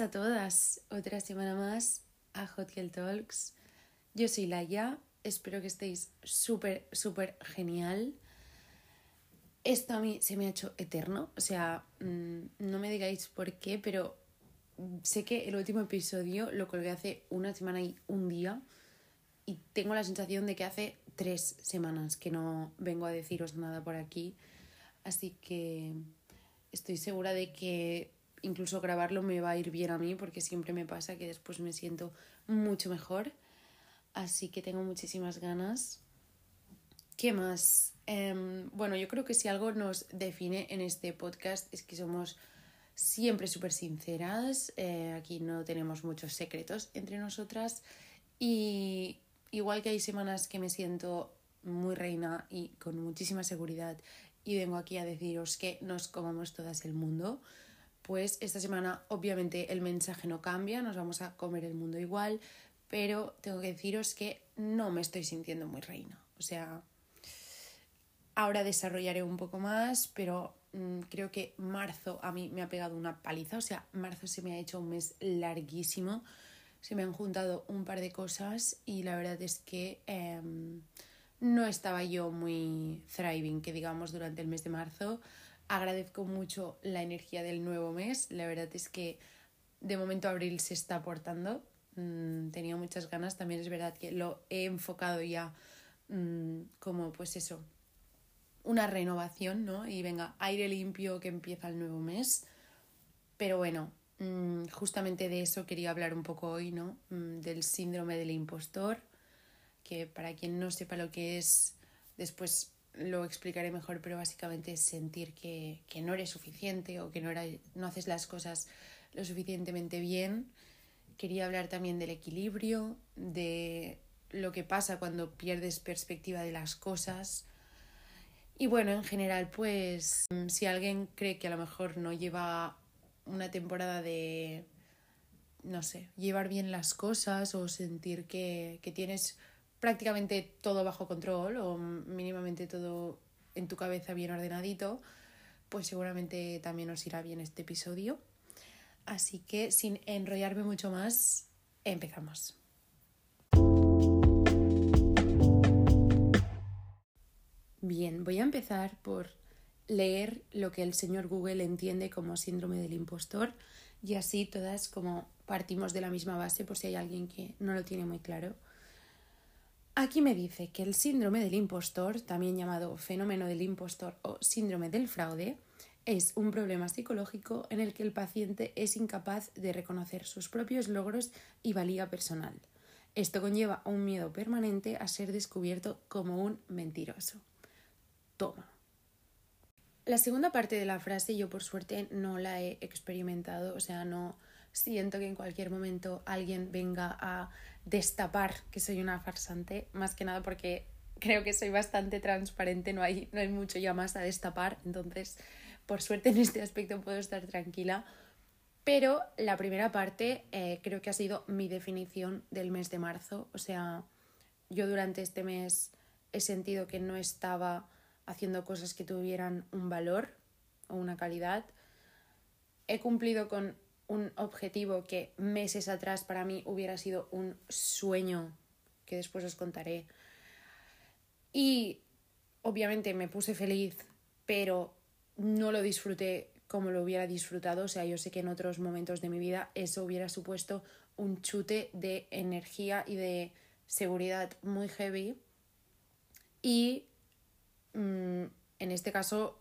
A todas, otra semana más a Hot Girl Talks. Yo soy Laia, espero que estéis súper, súper genial. Esto a mí se me ha hecho eterno, o sea, mm, no me digáis por qué, pero sé que el último episodio lo colgué hace una semana y un día y tengo la sensación de que hace tres semanas que no vengo a deciros nada por aquí, así que estoy segura de que incluso grabarlo me va a ir bien a mí porque siempre me pasa que después me siento mucho mejor. Así que tengo muchísimas ganas. ¿Qué más? Em, bueno, yo creo que si algo nos define en este podcast es que somos siempre súper sinceras. Eh, aquí no tenemos muchos secretos entre nosotras. Y igual que hay semanas que me siento muy reina y con muchísima seguridad y vengo aquí a deciros que nos comamos todas el mundo, pues esta semana obviamente el mensaje no cambia, nos vamos a comer el mundo igual, pero tengo que deciros que no me estoy sintiendo muy reina. O sea, ahora desarrollaré un poco más, pero mm, creo que marzo a mí me ha pegado una paliza, o sea, marzo se me ha hecho un mes larguísimo, se me han juntado un par de cosas y la verdad es que em, no estaba yo muy thriving, que digamos, durante el mes de marzo. Agradezco mucho la energía del nuevo mes. La verdad es que de momento abril se está aportando. Mm, tenía muchas ganas. También es verdad que lo he enfocado ya mm, como pues eso, una renovación, ¿no? Y venga, aire limpio que empieza el nuevo mes. Pero bueno, mm, justamente de eso quería hablar un poco hoy, ¿no? del síndrome del impostor, que para quien no sepa lo que es, después lo explicaré mejor, pero básicamente es sentir que, que no eres suficiente o que no, no haces las cosas lo suficientemente bien. Quería hablar también del equilibrio, de lo que pasa cuando pierdes perspectiva de las cosas. Y bueno, en general, pues si alguien cree que a lo mejor no lleva una temporada de, no sé, llevar bien las cosas o sentir que, que tienes prácticamente todo bajo control o mínimamente todo en tu cabeza bien ordenadito, pues seguramente también os irá bien este episodio. Así que sin enrollarme mucho más, empezamos. Bien, voy a empezar por leer lo que el señor Google entiende como síndrome del impostor y así todas como partimos de la misma base por si hay alguien que no lo tiene muy claro. Aquí me dice que el síndrome del impostor, también llamado fenómeno del impostor o síndrome del fraude, es un problema psicológico en el que el paciente es incapaz de reconocer sus propios logros y valía personal. Esto conlleva un miedo permanente a ser descubierto como un mentiroso. Toma. La segunda parte de la frase yo por suerte no la he experimentado, o sea, no siento que en cualquier momento alguien venga a destapar que soy una farsante, más que nada porque creo que soy bastante transparente, no hay, no hay mucho ya más a destapar, entonces por suerte en este aspecto puedo estar tranquila. Pero la primera parte eh, creo que ha sido mi definición del mes de marzo, o sea, yo durante este mes he sentido que no estaba haciendo cosas que tuvieran un valor o una calidad. He cumplido con un objetivo que meses atrás para mí hubiera sido un sueño, que después os contaré. Y obviamente me puse feliz, pero no lo disfruté como lo hubiera disfrutado. O sea, yo sé que en otros momentos de mi vida eso hubiera supuesto un chute de energía y de seguridad muy heavy. Y mm, en este caso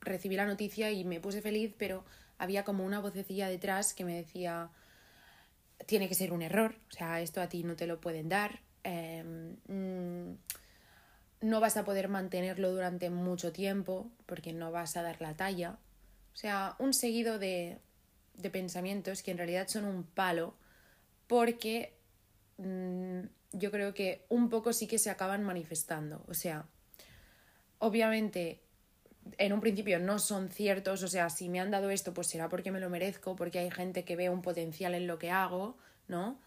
recibí la noticia y me puse feliz, pero había como una vocecilla detrás que me decía, tiene que ser un error, o sea, esto a ti no te lo pueden dar, em, mm, no vas a poder mantenerlo durante mucho tiempo porque no vas a dar la talla. O sea, un seguido de, de pensamientos que en realidad son un palo porque mm, yo creo que un poco sí que se acaban manifestando. O sea, obviamente en un principio no son ciertos, o sea, si me han dado esto, pues será porque me lo merezco, porque hay gente que ve un potencial en lo que hago, ¿no?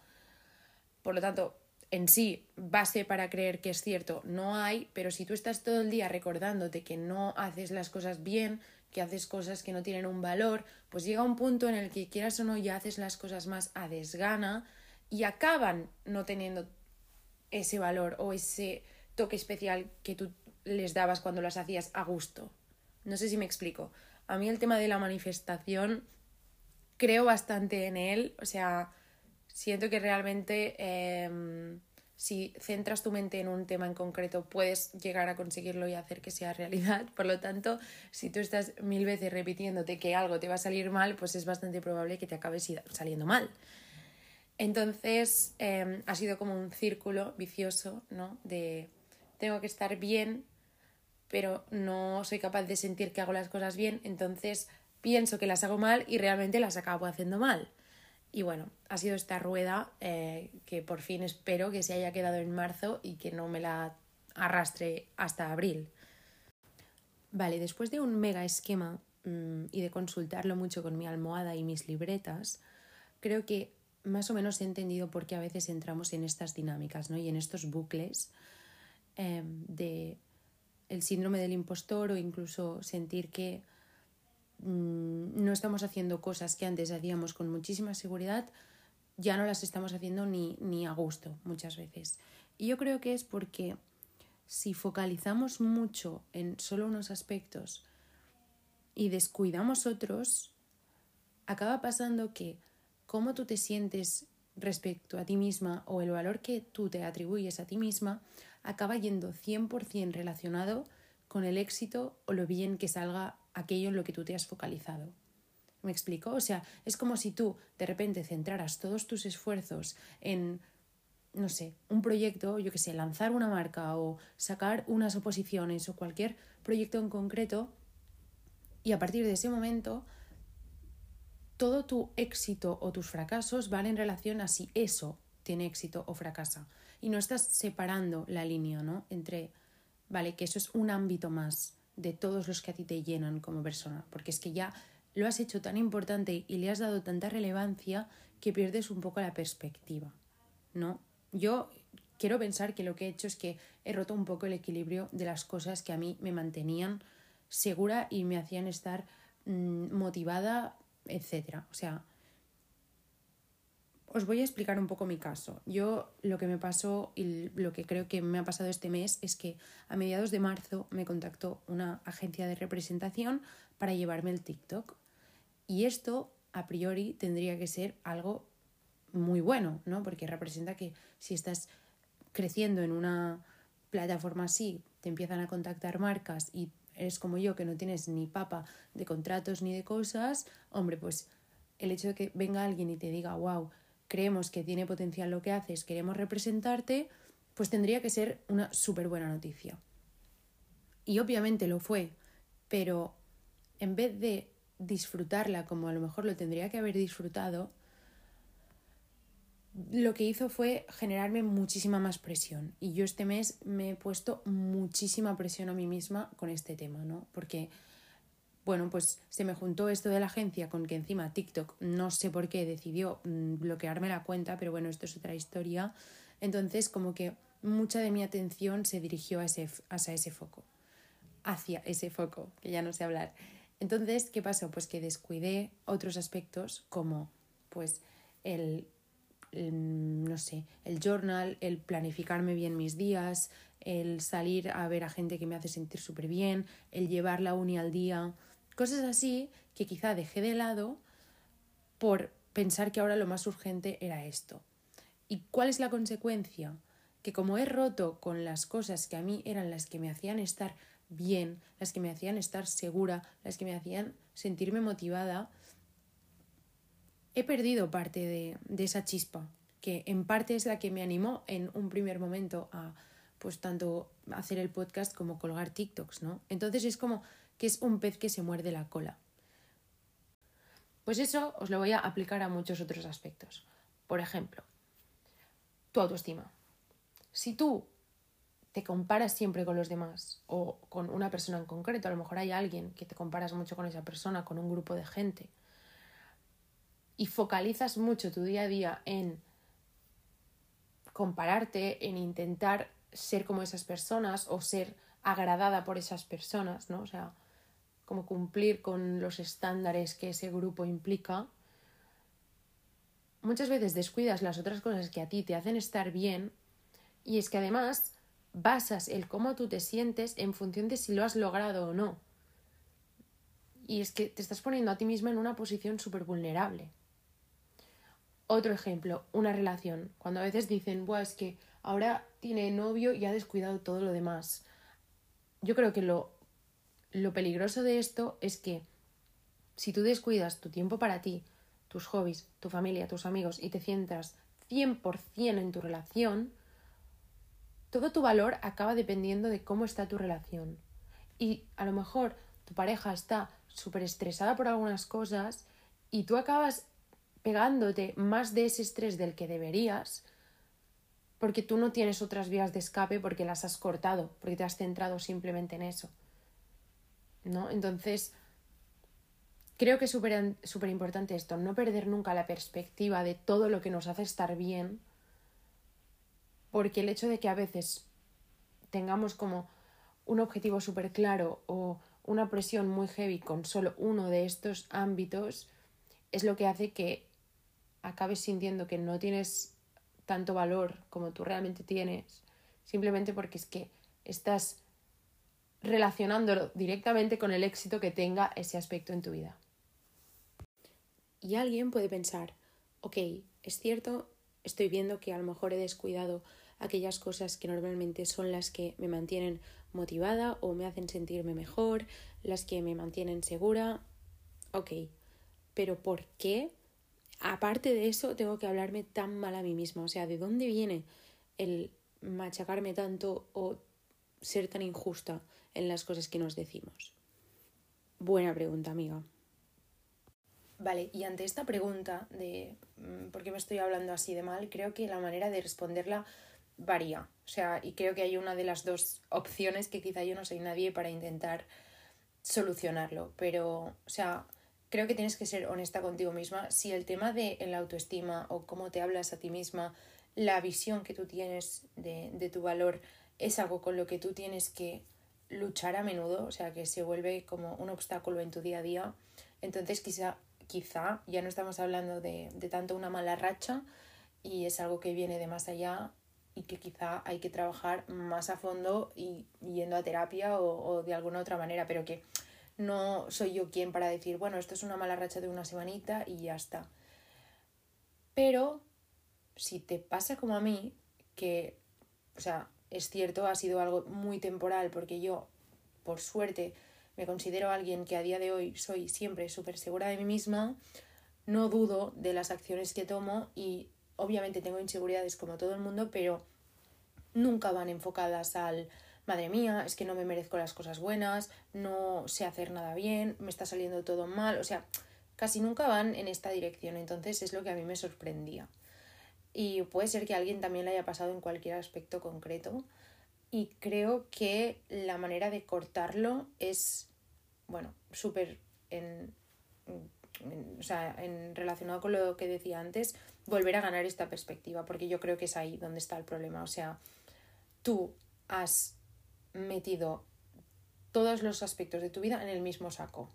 Por lo tanto, en sí, base para creer que es cierto no hay, pero si tú estás todo el día recordándote que no haces las cosas bien, que haces cosas que no tienen un valor, pues llega un punto en el que quieras o no ya haces las cosas más a desgana y acaban no teniendo ese valor o ese toque especial que tú les dabas cuando las hacías a gusto. No sé si me explico. A mí el tema de la manifestación creo bastante en él, o sea, siento que realmente em, si centras tu mente en un tema en concreto puedes llegar a conseguirlo y hacer que sea realidad. Por lo tanto, si tú estás mil veces repitiéndote que algo te va a salir mal, pues es bastante probable que te acabes saliendo mal. Entonces, em, ha sido como un círculo vicioso, ¿no? De tengo que estar bien, pero no soy capaz de sentir que hago las cosas bien, entonces pienso que las hago mal y realmente las acabo haciendo mal. Y bueno, ha sido esta rueda eh, que por fin espero que se haya quedado en marzo y que no me la arrastre hasta abril. Vale, después de un mega esquema mm, y de consultarlo mucho con mi almohada y mis libretas, creo que más o menos he entendido por qué a veces entramos en estas dinámicas ¿no? y en estos bucles em, de el síndrome del impostor o incluso sentir que mm, no estamos haciendo cosas que antes hacíamos con muchísima seguridad, ya no las estamos haciendo ni, ni a gusto muchas veces. Y yo creo que es porque si focalizamos mucho en solo unos aspectos y descuidamos otros, acaba pasando que cómo tú te sientes respecto a ti misma o el valor que tú te atribuyes a ti misma acaba yendo 100% relacionado con el éxito o lo bien que salga aquello en lo que tú te has focalizado. ¿Me explico? O sea, es como si tú de repente centraras todos tus esfuerzos en, no sé, un proyecto, yo que sé, lanzar una marca o sacar unas oposiciones o cualquier proyecto en concreto y a partir de ese momento todo tu éxito o tus fracasos van en relación a si eso tiene éxito o fracasa. Y no estás separando la línea, ¿no? Entre, vale, que eso es un ámbito más de todos los que a ti te llenan como persona, porque es que ya lo has hecho tan importante y le has dado tanta relevancia que pierdes un poco la perspectiva, ¿no? Yo quiero pensar que lo que he hecho es que he roto un poco el equilibrio de las cosas que a mí me mantenían segura y me hacían estar mm, motivada etcétera. O sea, os voy a explicar un poco mi caso. Yo lo que me pasó y lo que creo que me ha pasado este mes es que a mediados de marzo me contactó una agencia de representación para llevarme el TikTok. Y esto, a priori, tendría que ser algo muy bueno, ¿no? Porque representa que si estás creciendo en una plataforma así, te empiezan a contactar marcas y eres como yo, que no tienes ni papa de contratos ni de cosas, hombre, pues el hecho de que venga alguien y te diga, wow, creemos que tiene potencial lo que haces, queremos representarte, pues tendría que ser una súper buena noticia. Y obviamente lo fue, pero en vez de disfrutarla como a lo mejor lo tendría que haber disfrutado, lo que hizo fue generarme muchísima más presión. Y yo este mes me he puesto muchísima presión a mí misma con este tema, ¿no? Porque, bueno, pues se me juntó esto de la agencia con que encima TikTok, no sé por qué, decidió mm, bloquearme la cuenta, pero bueno, esto es otra historia. Entonces, como que mucha de mi atención se dirigió a ese, hacia ese foco. Hacia ese foco, que ya no sé hablar. Entonces, ¿qué pasó? Pues que descuidé otros aspectos como, pues, el no sé, el journal, el planificarme bien mis días, el salir a ver a gente que me hace sentir súper bien, el llevar la uni al día, cosas así que quizá dejé de lado por pensar que ahora lo más urgente era esto. ¿Y cuál es la consecuencia? Que como he roto con las cosas que a mí eran las que me hacían estar bien, las que me hacían estar segura, las que me hacían sentirme motivada, he perdido parte de, esa chispa, que en parte es la que me animó en un primer momento a pues tanto hacer el podcast como colgar TikToks, ¿no? Entonces es como que es un pez que se muerde la cola. Pues eso os lo voy a aplicar a muchos otros aspectos. Por ejemplo, tu autoestima. Si tú te comparas siempre con los demás o con una persona en concreto, a lo mejor hay alguien que te comparas mucho con esa persona, con un grupo de gente, y focalizas mucho tu día a día en compararte, en intentar ser como esas personas o ser agradada por esas personas, ¿no? O sea, como cumplir con los estándares que ese grupo implica, muchas veces descuidas las otras cosas que a ti te hacen estar bien y es que además basas el cómo tú te sientes en función de si lo has logrado o no. Y es que te estás poniendo a ti misma en una posición súper vulnerable. Otro ejemplo, una relación. Cuando a veces dicen, Buah, es que ahora tiene novio y ha descuidado todo lo demás. Yo creo que lo, lo peligroso de esto es que si tú descuidas tu tiempo para ti, tus hobbies, tu familia, tus amigos y te centras 100% en tu relación, todo tu valor acaba dependiendo de cómo está tu relación. Y a lo mejor tu pareja está súper estresada por algunas cosas y tú acabas pegándote más de ese estrés del que deberías porque tú no tienes otras vías de escape porque las has cortado, porque te has centrado simplemente en eso. ¿No? Entonces, creo que es súper importante esto, no perder nunca la perspectiva de todo lo que nos hace estar bien porque el hecho de que a veces tengamos como un objetivo súper claro o una presión muy heavy con solo uno de estos ámbitos es lo que hace que acabes sintiendo que no tienes tanto valor como tú realmente tienes, simplemente porque es que estás relacionándolo directamente con el éxito que tenga ese aspecto en tu vida. Y alguien puede pensar, ok, es cierto, estoy viendo que a lo mejor he descuidado aquellas cosas que normalmente son las que me mantienen motivada o me hacen sentirme mejor, las que me mantienen segura. Ok, pero ¿por qué? Aparte de eso, tengo que hablarme tan mal a mí misma. O sea, ¿de dónde viene el machacarme tanto o ser tan injusta en las cosas que nos decimos? Buena pregunta, amiga. Vale, y ante esta pregunta de mm, por qué me estoy hablando así de mal, creo que la manera de responderla varía. O sea, y creo que hay una de las dos opciones que quizá yo no soy nadie para intentar solucionarlo. Pero, o sea, creo que tienes que ser honesta contigo misma. Si el tema de la autoestima o cómo te hablas a ti misma, la visión que tú tienes de, de tu valor es algo con lo que tú tienes que luchar a menudo, o sea, que se vuelve como un obstáculo en tu día a día, entonces quizá, quizá ya no estamos hablando de, de tanto una mala racha y es algo que viene de más allá y que quizá hay que trabajar más a fondo y yendo a terapia o, de alguna otra manera, pero que no soy yo quien para decir, bueno, esto es una mala racha de una semanita y ya está. Pero si te pasa como a mí, que, o sea, es cierto, ha sido algo muy temporal porque yo, por suerte, me considero alguien que a día de hoy soy siempre súper segura de mí misma, no dudo de las acciones que tomo y obviamente tengo inseguridades como todo el mundo, pero nunca van enfocadas al madre mía, es que no me merezco las cosas buenas, no sé hacer nada bien, me está saliendo todo mal, o sea, casi nunca van en esta dirección, entonces es lo que a mí me sorprendía. Y puede ser que alguien también le haya pasado en cualquier aspecto concreto. Y creo que la manera de cortarlo es, bueno, súper en, o sea, en relacionado con lo que decía antes, volver a ganar esta perspectiva, porque yo creo que es ahí donde está el problema. O sea, tú has metido todos los aspectos de tu vida en el mismo saco.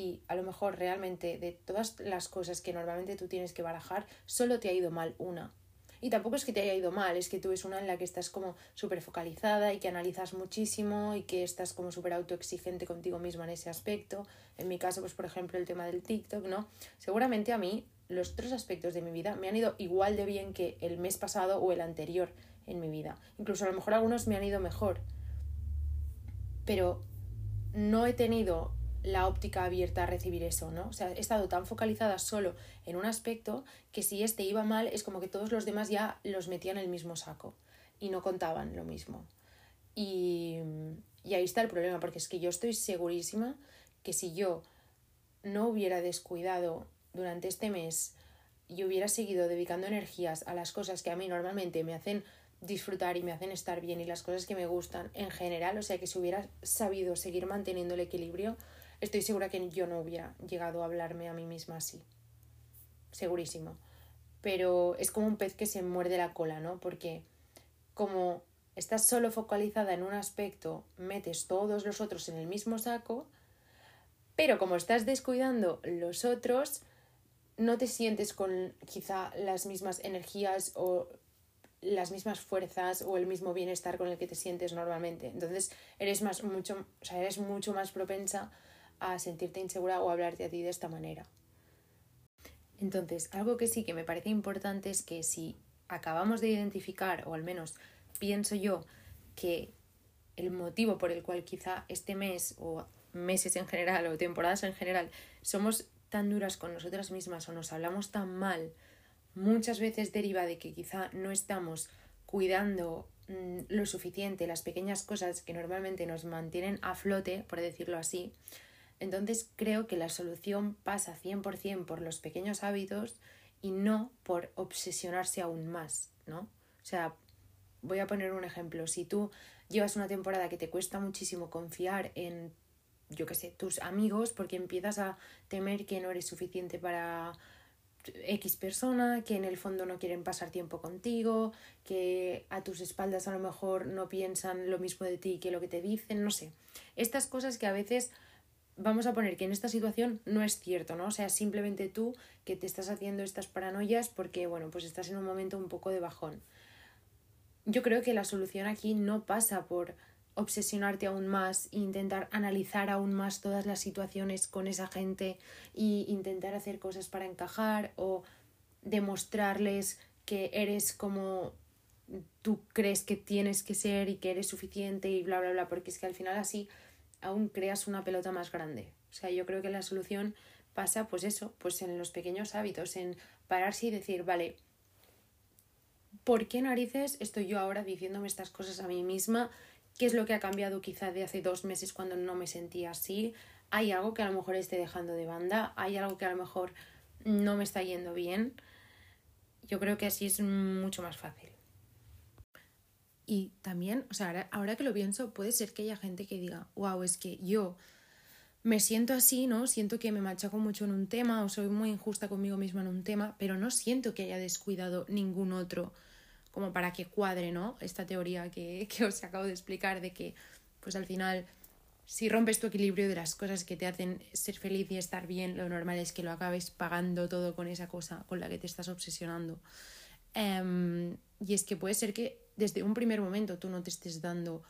Y a lo mejor realmente de todas las cosas que normalmente tú tienes que barajar, solo te ha ido mal una. Y tampoco es que te haya ido mal, es que tú es una en la que estás como súper focalizada y que analizas muchísimo y que estás como súper autoexigente contigo misma en ese aspecto. En mi caso, pues por ejemplo, el tema del TikTok, ¿no? Seguramente a mí los otros aspectos de mi vida me han ido igual de bien que el mes pasado o el anterior en mi vida. Incluso a lo mejor algunos me han ido mejor. Pero no he tenido la óptica abierta a recibir eso, ¿no? O sea, he estado tan focalizada solo en un aspecto que si este iba mal es como que todos los demás ya los metían en el mismo saco y no contaban lo mismo. Y, y ahí está el problema, porque es que yo estoy segurísima que si yo no hubiera descuidado durante este mes y hubiera seguido dedicando energías a las cosas que a mí normalmente me hacen disfrutar y me hacen estar bien y las cosas que me gustan en general, o sea que si hubiera sabido seguir manteniendo el equilibrio, estoy segura que yo no hubiera llegado a hablarme a mí misma así. Segurísimo. Pero es como un pez que se muerde la cola, ¿no? Porque como estás solo focalizada en un aspecto, metes todos los otros en el mismo saco, Pero como estás descuidando los otros, no te sientes con quizá las mismas energías o las mismas fuerzas o el mismo bienestar con el que te sientes normalmente. Entonces eres más mucho, o sea, eres mucho más propensa a sentirte insegura o hablarte a ti de esta manera. Entonces, algo que sí que me parece importante es que si acabamos de identificar, o al menos pienso yo, que el motivo por el cual quizá este mes o meses en general o temporadas en general somos tan duras con nosotras mismas o nos hablamos tan mal, muchas veces deriva de que quizá no estamos cuidando mm, lo suficiente las pequeñas cosas que normalmente nos mantienen a flote, por decirlo así, entonces creo que la solución pasa 100% por los pequeños hábitos y no por obsesionarse aún más, ¿no? O sea, voy a poner un ejemplo. Si tú llevas una temporada que te cuesta muchísimo confiar en, yo qué sé, tus amigos porque empiezas a temer que no eres suficiente para X persona, que en el fondo no quieren pasar tiempo contigo, que a tus espaldas a lo mejor no piensan lo mismo de ti que lo que te dicen, no sé. Estas cosas que a veces vamos a poner que en esta situación no es cierto, ¿no? O sea, simplemente tú que te estás haciendo estas paranoias porque, bueno, pues estás en un momento un poco de bajón. Yo creo que la solución aquí no pasa por obsesionarte aún más e intentar analizar aún más todas las situaciones con esa gente e intentar hacer cosas para encajar o demostrarles que eres como tú crees que tienes que ser y que eres suficiente y bla bla bla porque es que al final así aún creas una pelota más grande. O sea, yo creo que la solución pasa pues eso, pues en los pequeños hábitos, en pararse y decir, vale, ¿por qué narices estoy yo ahora diciéndome estas cosas a mí misma? ¿Qué es lo que ha cambiado quizá de hace dos meses cuando no me sentía así? ¿Hay algo que a lo mejor esté dejando de banda? ¿Hay algo que a lo mejor no me está yendo bien? Yo creo que así es mucho más fácil. Y también, o sea, ahora, que lo pienso, puede ser que haya gente que diga, wow, es que yo me siento así, ¿no? Siento que me machaco mucho en un tema o soy muy injusta conmigo misma en un tema, pero no siento que haya descuidado ningún otro como para que cuadre, ¿no? Esta teoría que, que os acabo de explicar de que, pues al final, si rompes tu equilibrio de las cosas que te hacen ser feliz y estar bien, lo normal es que lo acabes pagando todo con esa cosa con la que te estás obsesionando. Em, y es que puede ser que desde un primer momento tú no te estés dando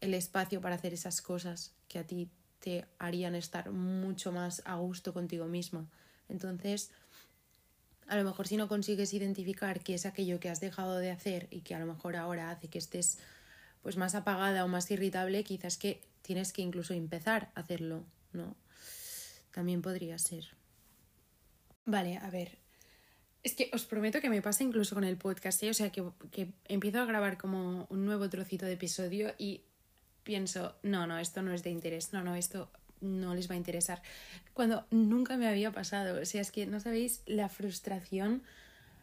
el espacio para hacer esas cosas que a ti te harían estar mucho más a gusto contigo misma. Entonces, a lo mejor si no consigues identificar qué es aquello que has dejado de hacer y que a lo mejor ahora hace que estés pues más apagada o más irritable, quizás que tienes que incluso empezar a hacerlo, ¿no? También podría ser. Vale, a ver, es que os prometo que me pasa incluso con el podcast, ¿eh? o sea, que, que empiezo a grabar como un nuevo trocito de episodio y pienso, no, no, esto no es de interés, no, no, esto no les va a interesar. Cuando nunca me había pasado, o sea, es que no sabéis la frustración,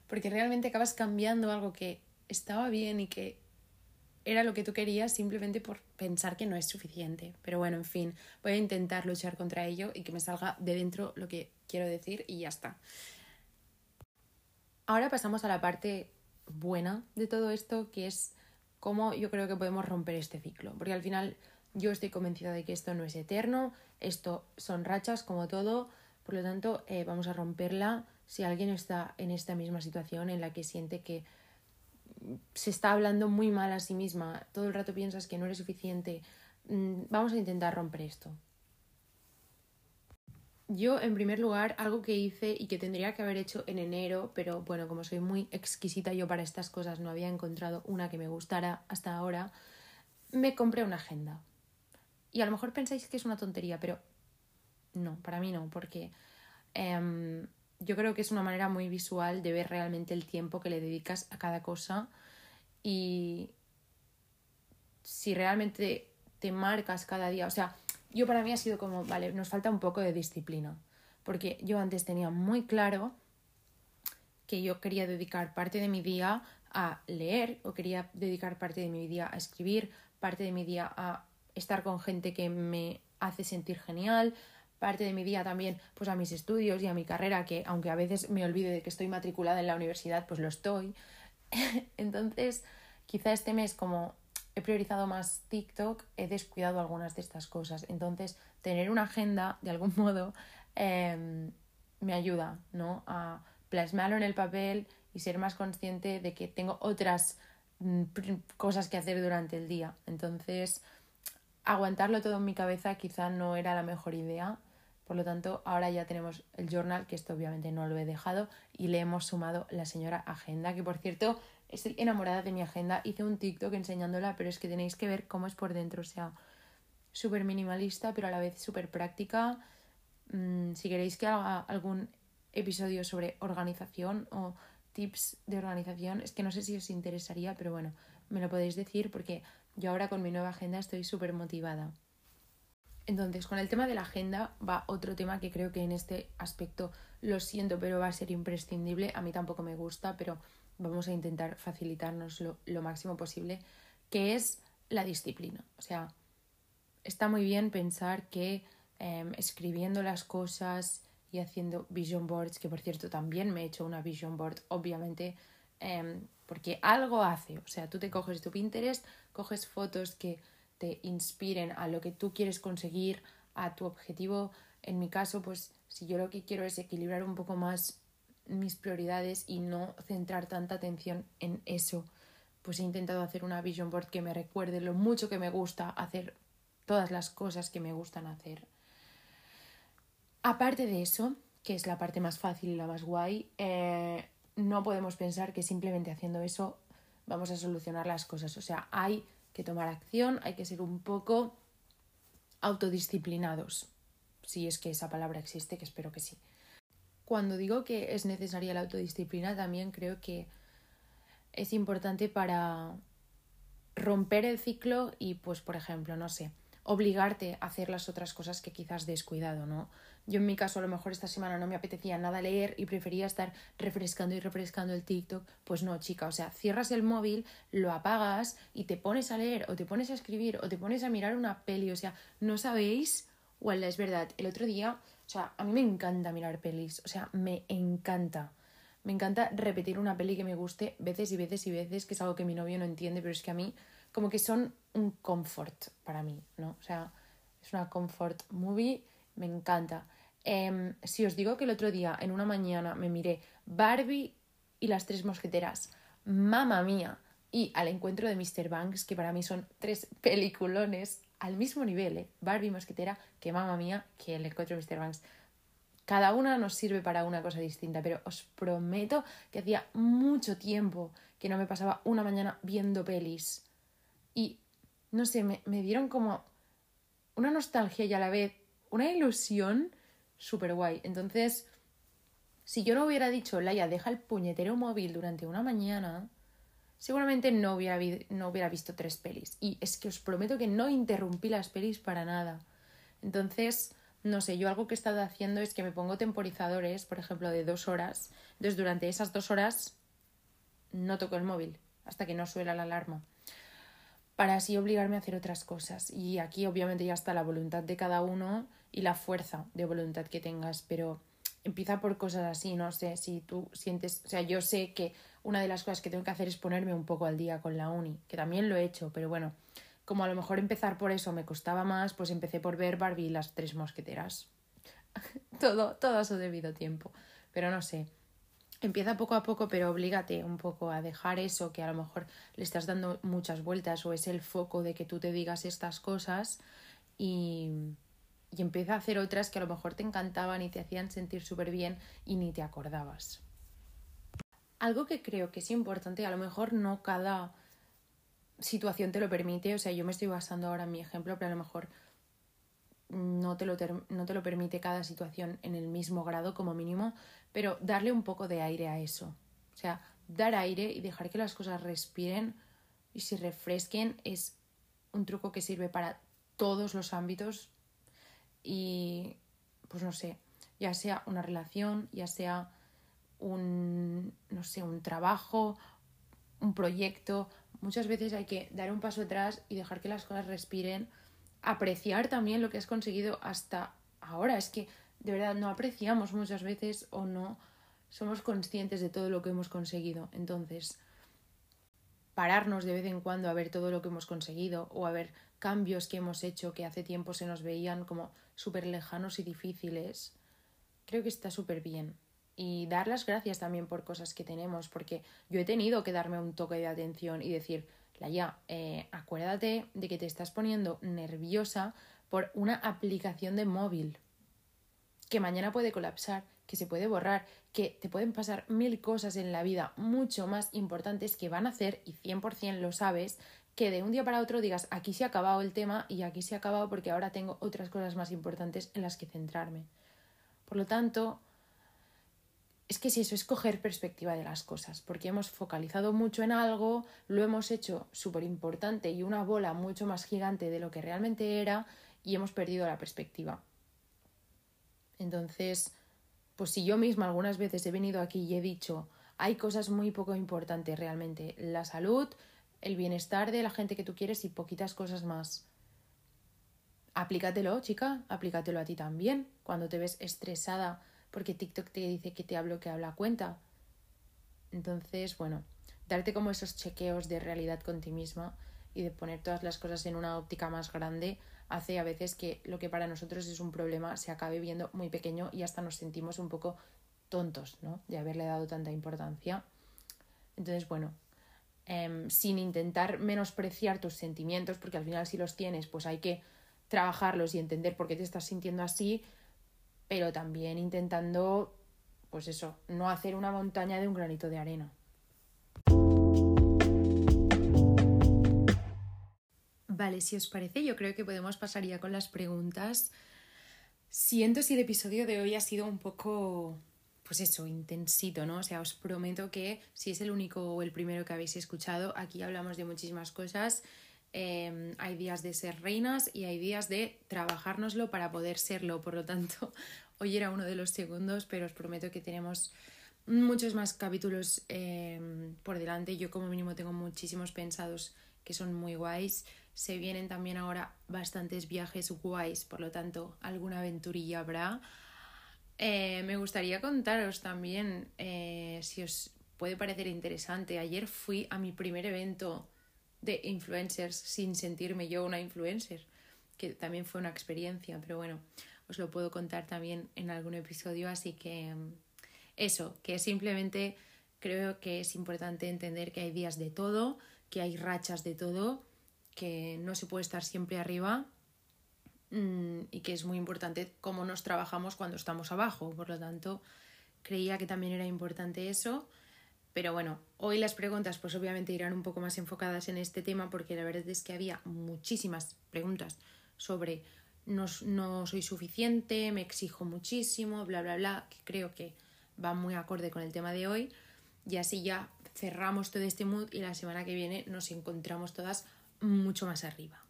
porque realmente acabas cambiando algo que estaba bien y que era lo que tú querías simplemente por pensar que no es suficiente. Pero bueno, en fin, voy a intentar luchar contra ello y que me salga de dentro lo que quiero decir y ya está. Ahora pasamos a la parte buena de todo esto, que es cómo yo creo que podemos romper este ciclo. Porque al final yo estoy convencida de que esto no es eterno, esto son rachas como todo, por lo tanto eh, vamos a romperla si alguien está en esta misma situación en la que siente que se está hablando muy mal a sí misma, todo el rato piensas que no eres suficiente, mm, vamos a intentar romper esto. Yo, en primer lugar, algo que hice y que tendría que haber hecho en enero, pero bueno, como soy muy exquisita yo para estas cosas, no había encontrado una que me gustara hasta ahora, me compré una agenda. Y a lo mejor pensáis que es una tontería, pero no, para mí no, porque em, yo creo que es una manera muy visual de ver realmente el tiempo que le dedicas a cada cosa y si realmente te marcas cada día, o sea, yo para mí ha sido como, vale, nos falta un poco de disciplina, porque yo antes tenía muy claro que yo quería dedicar parte de mi día a leer o quería dedicar parte de mi día a escribir, parte de mi día a estar con gente que me hace sentir genial, parte de mi día también pues a mis estudios y a mi carrera que aunque a veces me olvide de que estoy matriculada en la universidad pues lo estoy. Entonces quizá este mes como he priorizado más TikTok, he descuidado algunas de estas cosas. Entonces, tener una agenda, de algún modo, em, me ayuda, ¿no? A plasmarlo en el papel y ser más consciente de que tengo otras mm, cosas que hacer durante el día. Entonces, aguantarlo todo en mi cabeza quizá no era la mejor idea. Por lo tanto, ahora ya tenemos el journal, que esto obviamente no lo he dejado, y le hemos sumado la señora agenda, que por cierto, estoy enamorada de mi agenda. Hice un TikTok enseñándola, pero es que tenéis que ver cómo es por dentro. O sea, súper minimalista, pero a la vez súper práctica. Mm, si queréis que haga algún episodio sobre organización o tips de organización, es que no sé si os interesaría, pero bueno, me lo podéis decir porque yo ahora con mi nueva agenda estoy súper motivada. Entonces, con el tema de la agenda va otro tema que creo que en este aspecto lo siento, pero va a ser imprescindible. A mí tampoco me gusta, pero vamos a intentar facilitarnos lo, máximo posible, que es la disciplina. O sea, está muy bien pensar que em, escribiendo las cosas y haciendo vision boards, que por cierto también me he hecho una vision board, obviamente, em, porque algo hace. O sea, tú te coges tu Pinterest, coges fotos que te inspiren a lo que tú quieres conseguir, a tu objetivo. En mi caso, pues si yo lo que quiero es equilibrar un poco más mis prioridades y no centrar tanta atención en eso, pues he intentado hacer una vision board que me recuerde lo mucho que me gusta hacer todas las cosas que me gustan hacer. Aparte de eso, que es la parte más fácil y la más guay, eh, no podemos pensar que simplemente haciendo eso vamos a solucionar las cosas. O sea, hay que tomar acción, hay que ser un poco autodisciplinados, si es que esa palabra existe, que espero que sí. Cuando digo que es necesaria la autodisciplina, también creo que es importante para romper el ciclo y, pues, por ejemplo, no sé, obligarte a hacer las otras cosas que quizás descuidado, ¿no? Yo en mi caso a lo mejor esta semana no me apetecía nada leer y prefería estar refrescando y refrescando el TikTok. Pues no, chica, o sea, cierras el móvil, lo apagas y te pones a leer o te pones a escribir o te pones a mirar una peli. O sea, no sabéis, Wallah, es verdad, el otro día, o sea, a mí me encanta mirar pelis, o sea, me encanta. Me encanta repetir una peli que me guste veces y veces y veces, que es algo que mi novio no entiende, pero es que a mí como que son un comfort para mí, ¿no? O sea, es una comfort movie, me encanta. Em, si os digo que el otro día, en una mañana, me miré Barbie y las tres mosqueteras, mamá mía, y al encuentro de Mr. Banks, que para mí son tres peliculones al mismo nivel, ¿eh? Barbie mosquetera, que mamá mía, que el encuentro de Mr. Banks. Cada una nos sirve para una cosa distinta, pero os prometo que hacía mucho tiempo que no me pasaba una mañana viendo pelis y, no sé, me, dieron como una nostalgia y a la vez una ilusión súper guay. Entonces, si yo no hubiera dicho, Laia, deja el puñetero móvil durante una mañana, seguramente no hubiera, no hubiera visto tres pelis. Y es que os prometo que no interrumpí las pelis para nada. Entonces, no sé, yo algo que he estado haciendo es que me pongo temporizadores, por ejemplo, de dos horas. Entonces, durante esas dos horas no toco el móvil hasta que no suela la alarma para así obligarme a hacer otras cosas. Y aquí obviamente ya está la voluntad de cada uno y la fuerza de voluntad que tengas, pero empieza por cosas así, no sé, si tú sientes, o sea, yo sé que una de las cosas que tengo que hacer es ponerme un poco al día con la uni, que también lo he hecho, pero bueno, como a lo mejor empezar por eso me costaba más, pues empecé por ver Barbie y las tres mosqueteras. todo, todo a su debido tiempo. Pero no sé, empieza poco a poco, pero oblígate un poco a dejar eso que a lo mejor le estás dando muchas vueltas o es el foco de que tú te digas estas cosas y, y empieza a hacer otras que a lo mejor te encantaban y te hacían sentir súper bien y ni te acordabas. Algo que creo que es importante, a lo mejor no cada situación te lo permite, o sea, yo me estoy basando ahora en mi ejemplo, pero a lo mejor no te, lo no te lo permite cada situación en el mismo grado como mínimo, pero darle un poco de aire a eso. O sea, dar aire y dejar que las cosas respiren y se refresquen es un truco que sirve para todos los ámbitos y pues no sé, ya sea una relación, ya sea un no sé, un trabajo, un proyecto, muchas veces hay que dar un paso atrás y dejar que las cosas respiren apreciar también lo que has conseguido hasta ahora. Es que de verdad no apreciamos muchas veces o no somos conscientes de todo lo que hemos conseguido. Entonces, pararnos de vez en cuando a ver todo lo que hemos conseguido o a ver cambios que hemos hecho que hace tiempo se nos veían como súper lejanos y difíciles, creo que está súper bien. Y dar las gracias también por cosas que tenemos, porque yo he tenido que darme un toque de atención y decir, Laia, eh, acuérdate de que te estás poniendo nerviosa por una aplicación de móvil que mañana puede colapsar, que se puede borrar, que te pueden pasar mil cosas en la vida mucho más importantes que van a hacer, y 100% lo sabes, que de un día para otro digas, aquí se ha acabado el tema y aquí se ha acabado porque ahora tengo otras cosas más importantes en las que centrarme. Por lo tanto, es que si eso es coger perspectiva de las cosas, porque hemos focalizado mucho en algo, lo hemos hecho súper importante y una bola mucho más gigante de lo que realmente era y hemos perdido la perspectiva. Entonces, pues si yo misma algunas veces he venido aquí y he dicho, hay cosas muy poco importantes realmente, la salud, el bienestar de la gente que tú quieres y poquitas cosas más. Aplícatelo, chica, aplícatelo a ti también. Cuando te ves estresada porque TikTok te dice que te ha bloqueado la cuenta. Entonces, bueno, darte como esos chequeos de realidad con ti misma y de poner todas las cosas en una óptica más grande hace a veces que lo que para nosotros es un problema se acabe viendo muy pequeño y hasta nos sentimos un poco tontos, ¿no? De haberle dado tanta importancia. Entonces, bueno, em, sin intentar menospreciar tus sentimientos, porque al final si los tienes, pues hay que trabajarlos y entender por qué te estás sintiendo así, pero también intentando, pues eso, no hacer una montaña de un granito de arena. Vale, si os parece, yo creo que podemos pasar ya con las preguntas. Siento si el episodio de hoy ha sido un poco, pues eso, intensito, ¿no? O sea, os prometo que si es el único o el primero que habéis escuchado, aquí hablamos de muchísimas cosas. Em, hay días de ser reinas y hay días de trabajárnoslo para poder serlo. Por lo tanto, hoy era uno de los segundos, pero os prometo que tenemos muchos más capítulos em, por delante. Yo como mínimo tengo muchísimos pensados que son muy guays. Se vienen también ahora bastantes viajes guays, por lo tanto, alguna aventurilla habrá. Eh, me gustaría contaros también, eh, si os puede parecer interesante, ayer fui a mi primer evento de influencers sin sentirme yo una influencer, que también fue una experiencia, pero bueno, os lo puedo contar también en algún episodio, así que eso, que simplemente creo que es importante entender que hay días de todo, que hay rachas de todo que no se puede estar siempre arriba mm, y que es muy importante cómo nos trabajamos cuando estamos abajo. Por lo tanto, creía que también era importante eso. Pero bueno, hoy las preguntas pues obviamente irán un poco más enfocadas en este tema porque la verdad es que había muchísimas preguntas sobre no, no soy suficiente, me exijo muchísimo, bla, bla, bla, que creo que va muy acorde con el tema de hoy. Y así ya cerramos todo este mood y la semana que viene nos encontramos todas mucho más arriba.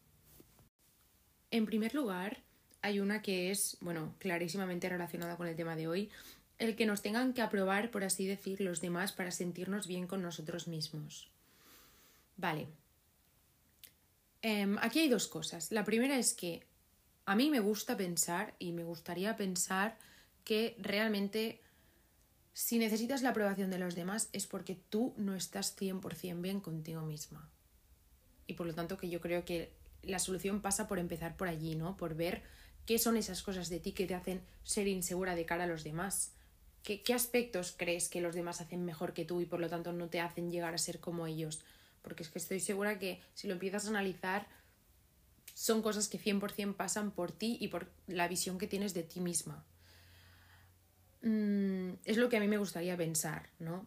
En primer lugar, hay una que es, bueno, clarísimamente relacionada con el tema de hoy, el que nos tengan que aprobar, por así decir, los demás para sentirnos bien con nosotros mismos. Vale. Em, aquí hay dos cosas. La primera es que a mí me gusta pensar y me gustaría pensar que realmente si necesitas la aprobación de los demás es porque tú no estás 100% bien contigo misma y por lo tanto que yo creo que la solución pasa por empezar por allí, ¿no? Por ver qué son esas cosas de ti que te hacen ser insegura de cara a los demás. ¿Qué, qué aspectos crees que los demás hacen mejor que tú y por lo tanto no te hacen llegar a ser como ellos? Porque es que estoy segura que si lo empiezas a analizar, son cosas que 100% pasan por ti y por la visión que tienes de ti misma. Mm, es lo que a mí me gustaría pensar, ¿no?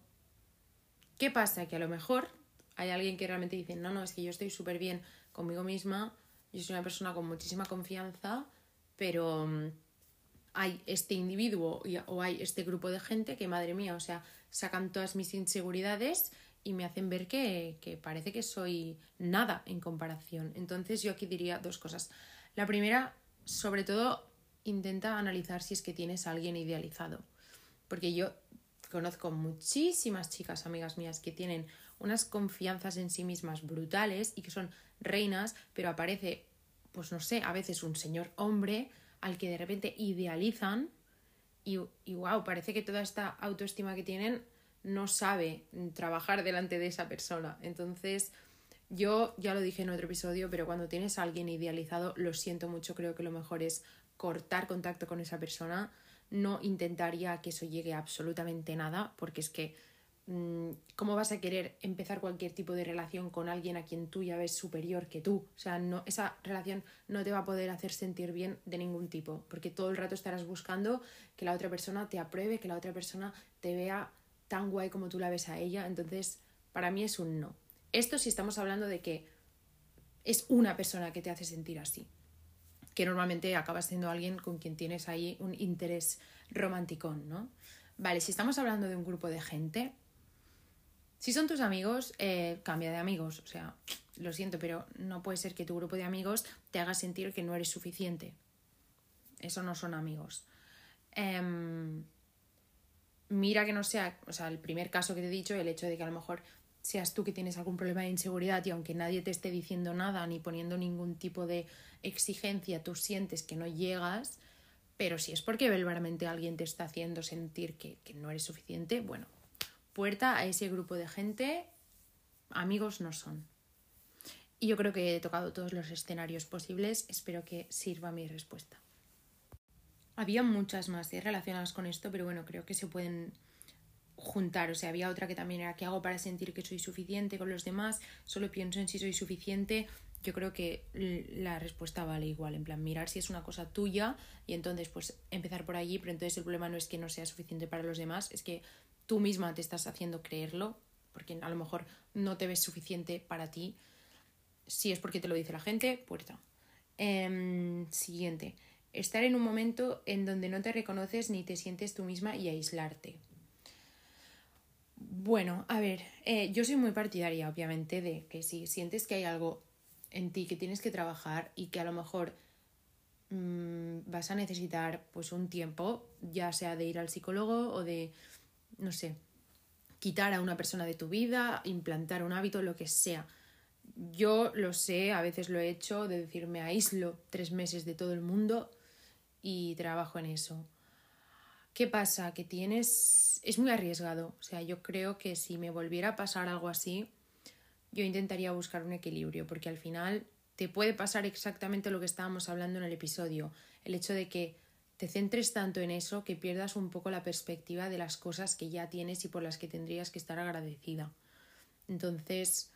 ¿Qué pasa? Que a lo mejor hay alguien que realmente dice, no, no, es que yo estoy súper bien conmigo misma, yo soy una persona con muchísima confianza, pero mm, hay este individuo o hay este grupo de gente que, madre mía, o sea, sacan todas mis inseguridades y me hacen ver que, que parece que soy nada en comparación. Entonces yo aquí diría dos cosas. La primera, sobre todo, intenta analizar si es que tienes a alguien idealizado. Porque yo conozco muchísimas chicas, amigas mías, que tienen unas confianzas en sí mismas brutales y que son reinas, pero aparece, pues no sé, a veces un señor hombre al que de repente idealizan y, y wow, parece que toda esta autoestima que tienen no sabe trabajar delante de esa persona. Entonces, yo ya lo dije en otro episodio, pero cuando tienes a alguien idealizado, lo siento mucho, creo que lo mejor es cortar contacto con esa persona. No intentaría que eso llegue a absolutamente nada, porque es que ¿cómo vas a querer empezar cualquier tipo de relación con alguien a quien tú ya ves superior que tú? O sea, esa relación no te va a poder hacer sentir bien de ningún tipo, porque todo el rato estarás buscando que la otra persona te apruebe, que la otra persona te vea tan guay como tú la ves a ella. Entonces, para mí es un no. Esto si estamos hablando de que es una persona que te hace sentir así, que normalmente acabas siendo alguien con quien tienes ahí un interés romántico, ¿no? Vale, si estamos hablando de un grupo de gente, si son tus amigos, eh, cambia de amigos. O sea, lo siento, pero no puede ser que tu grupo de amigos te haga sentir que no eres suficiente. Eso no son amigos. Em, mira que no sea, o sea, el primer caso que te he dicho, el hecho de que a lo mejor seas tú que tienes algún problema de inseguridad y aunque nadie te esté diciendo nada ni poniendo ningún tipo de exigencia, tú sientes que no llegas, pero si es porque verbalmente alguien te está haciendo sentir que, que no eres suficiente, bueno, puerta a ese grupo de gente, amigos no son. Y yo creo que he tocado todos los escenarios posibles, espero que sirva mi respuesta. Había muchas más ¿eh? relacionadas con esto, pero bueno, creo que se pueden juntar. O sea, había otra que también era ¿qué hago para sentir que soy suficiente con los demás? Solo pienso en si soy suficiente. Yo creo que la respuesta vale igual, en plan, mirar si es una cosa tuya y entonces pues empezar por allí, pero entonces el problema no es que no sea suficiente para los demás, es que tú misma te estás haciendo creerlo, porque a lo mejor no te ves suficiente para ti. Si es porque te lo dice la gente, puerta. Em, siguiente. Estar en un momento en donde no te reconoces ni te sientes tú misma y aislarte. Bueno, a ver, eh, yo soy muy partidaria, obviamente, de que si sientes que hay algo en ti que tienes que trabajar y que a lo mejor mm, vas a necesitar pues un tiempo, ya sea de ir al psicólogo o de no sé, quitar a una persona de tu vida, implantar un hábito, lo que sea. Yo lo sé, a veces lo he hecho, de decirme aíslo tres meses de todo el mundo y trabajo en eso. ¿Qué pasa? Que tienes... es muy arriesgado. O sea, yo creo que si me volviera a pasar algo así, yo intentaría buscar un equilibrio, porque al final te puede pasar exactamente lo que estábamos hablando en el episodio. El hecho de que te centres tanto en eso que pierdas un poco la perspectiva de las cosas que ya tienes y por las que tendrías que estar agradecida. Entonces,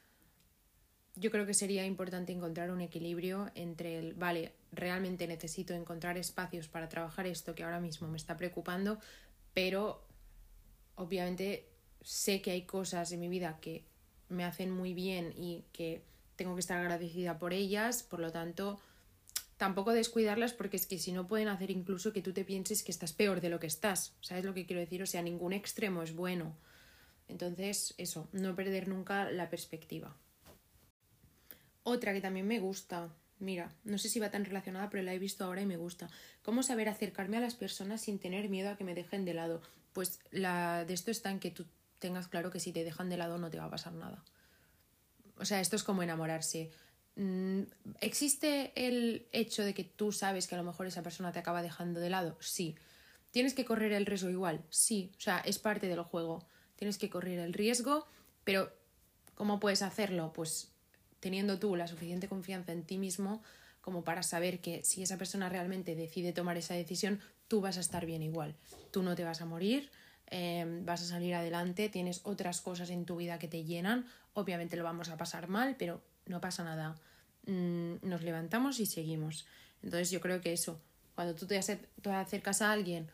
yo creo que sería importante encontrar un equilibrio entre el, vale, realmente necesito encontrar espacios para trabajar esto que ahora mismo me está preocupando, pero obviamente sé que hay cosas en mi vida que me hacen muy bien y que tengo que estar agradecida por ellas, por lo tanto, tampoco descuidarlas porque es que si no pueden hacer incluso que tú te pienses que estás peor de lo que estás. ¿Sabes lo que quiero decir? O sea, ningún extremo es bueno. Entonces, eso, no perder nunca la perspectiva. Otra que también me gusta, mira, no sé si va tan relacionada, pero la he visto ahora y me gusta. ¿Cómo saber acercarme a las personas sin tener miedo a que me dejen de lado? Pues la de esto está en que tú tengas claro que si te dejan de lado no te va a pasar nada. O sea, esto es como enamorarse. Mm, ¿Existe el hecho de que tú sabes que a lo mejor esa persona te acaba dejando de lado? Sí. ¿Tienes que correr el riesgo igual? Sí. O sea, es parte del juego. Tienes que correr el riesgo, pero ¿cómo puedes hacerlo? Pues teniendo tú la suficiente confianza en ti mismo como para saber que si esa persona realmente decide tomar esa decisión, tú vas a estar bien igual. Tú no te vas a morir, em, vas a salir adelante, tienes otras cosas en tu vida que te llenan. Obviamente lo vamos a pasar mal, pero no pasa nada. Mm, nos levantamos y seguimos. Entonces yo creo que eso, cuando tú te, acercas a alguien,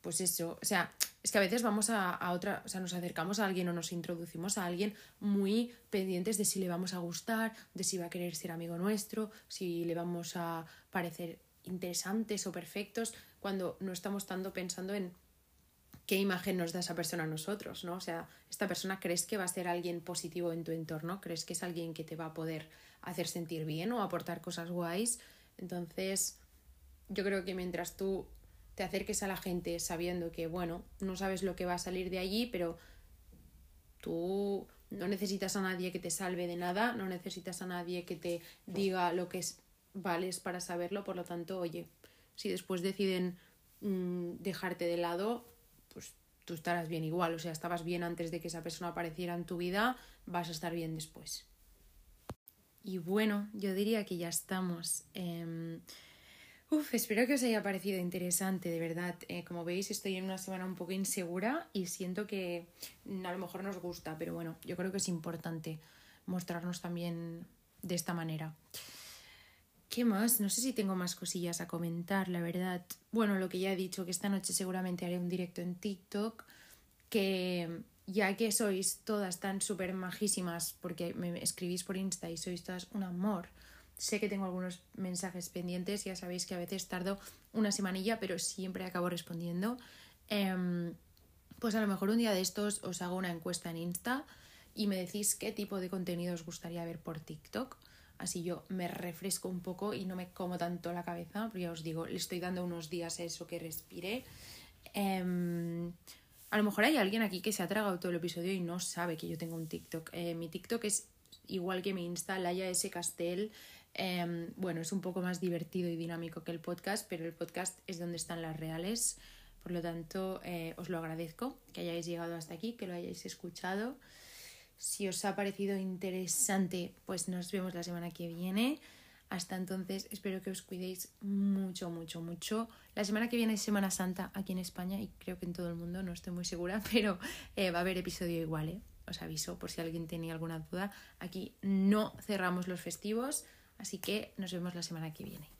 pues eso, o sea, es que a veces vamos a, a, otra, o sea, nos acercamos a alguien o nos introducimos a alguien muy pendientes de si le vamos a gustar, de si va a querer ser amigo nuestro, si le vamos a parecer interesantes o perfectos, cuando no estamos tanto pensando en qué imagen nos da esa persona a nosotros, ¿no? O sea, esta persona crees que va a ser alguien positivo en tu entorno, crees que es alguien que te va a poder hacer sentir bien o aportar cosas guays. Entonces, yo creo que mientras tú te acerques a la gente sabiendo que, bueno, no sabes lo que va a salir de allí, pero tú no necesitas a nadie que te salve de nada, no necesitas a nadie que te diga lo que es, vales para saberlo, por lo tanto, oye, si después deciden mm, dejarte de lado, tú estarás bien igual. O sea, estabas bien antes de que esa persona apareciera en tu vida, vas a estar bien después. Y bueno, yo diría que ya estamos. Em, uf, espero que os haya parecido interesante, de verdad. Eh, como veis, estoy en una semana un poco insegura y siento que a lo mejor nos gusta, pero bueno, yo creo que es importante mostrarnos también de esta manera. ¿Qué más? No sé si tengo más cosillas a comentar, la verdad. Bueno, lo que ya he dicho, que esta noche seguramente haré un directo en TikTok, que ya que sois todas tan súper majísimas, porque me escribís por Insta y sois todas un amor, sé que tengo algunos mensajes pendientes, ya sabéis que a veces tardo una semanilla, pero siempre acabo respondiendo. Em, pues a lo mejor un día de estos os hago una encuesta en Insta y me decís qué tipo de contenido os gustaría ver por TikTok. Así yo me refresco un poco y no me como tanto la cabeza, porque ya os digo, le estoy dando unos días a eso que respire. Em, a lo mejor hay alguien aquí que se ha tragado todo el episodio y no sabe que yo tengo un TikTok. Eh, mi TikTok es igual que mi Insta, Laia S. Castel. Em, bueno, es un poco más divertido y dinámico que el podcast, pero el podcast es donde están las reales. Por lo tanto, eh, os lo agradezco que hayáis llegado hasta aquí, que lo hayáis escuchado. Si os ha parecido interesante, pues nos vemos la semana que viene. Hasta entonces, espero que os cuidéis mucho, mucho, mucho. La semana que viene es Semana Santa aquí en España y creo que en todo el mundo, no estoy muy segura, pero eh, va a haber episodio igual, ¿eh? Os aviso por si alguien tenía alguna duda. Aquí no cerramos los festivos, así que nos vemos la semana que viene.